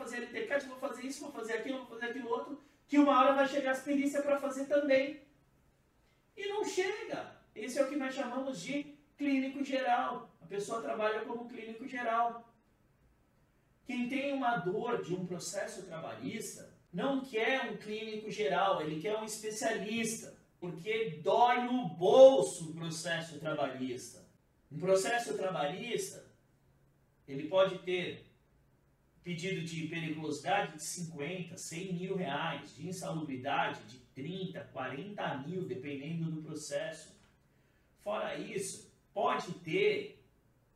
fazer LTCAT, vou fazer isso, vou fazer aquilo, vou fazer aquilo outro, que uma hora vai chegar as perícias para fazer também. E não chega. Esse é o que nós chamamos de clínico geral. A pessoa trabalha como clínico geral. Quem tem uma dor de um processo trabalhista não quer um clínico geral, ele quer um especialista, porque dói no bolso o processo trabalhista. Um processo trabalhista, ele pode ter pedido de periculosidade de 50, 100 mil reais, de insalubridade de 30, 40 mil, dependendo do processo. Fora isso, pode ter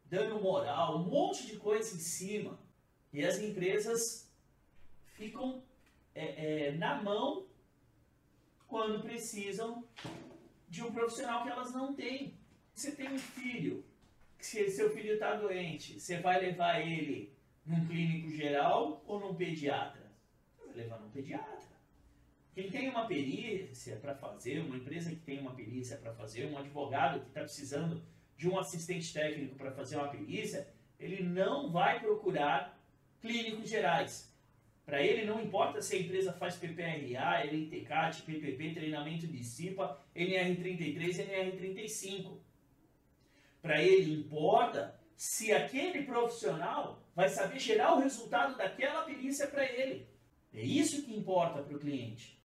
dano moral, um monte de coisa em cima. E as empresas ficam é, é, na mão quando precisam de um profissional que elas não têm. Você tem um filho, se seu filho está doente, você vai levar ele num clínico geral ou num pediatra? Vai levar num pediatra. Quem tem uma perícia para fazer, uma empresa que tem uma perícia para fazer, um advogado que está precisando de um assistente técnico para fazer uma perícia, ele não vai procurar clínicos gerais. Para ele não importa se a empresa faz PPRA, LTCAT, PPP, treinamento de CIPA, NR33, NR35. Para ele importa se aquele profissional vai saber gerar o resultado daquela perícia para ele. É isso que importa para o cliente.